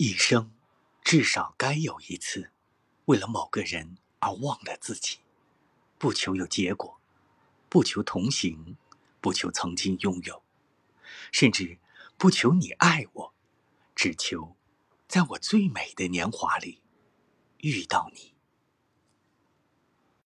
一生至少该有一次为了某个人而忘了自己不求有结果不求同行不求曾经拥有甚至不求你爱我只求在我最美的年华里遇到你。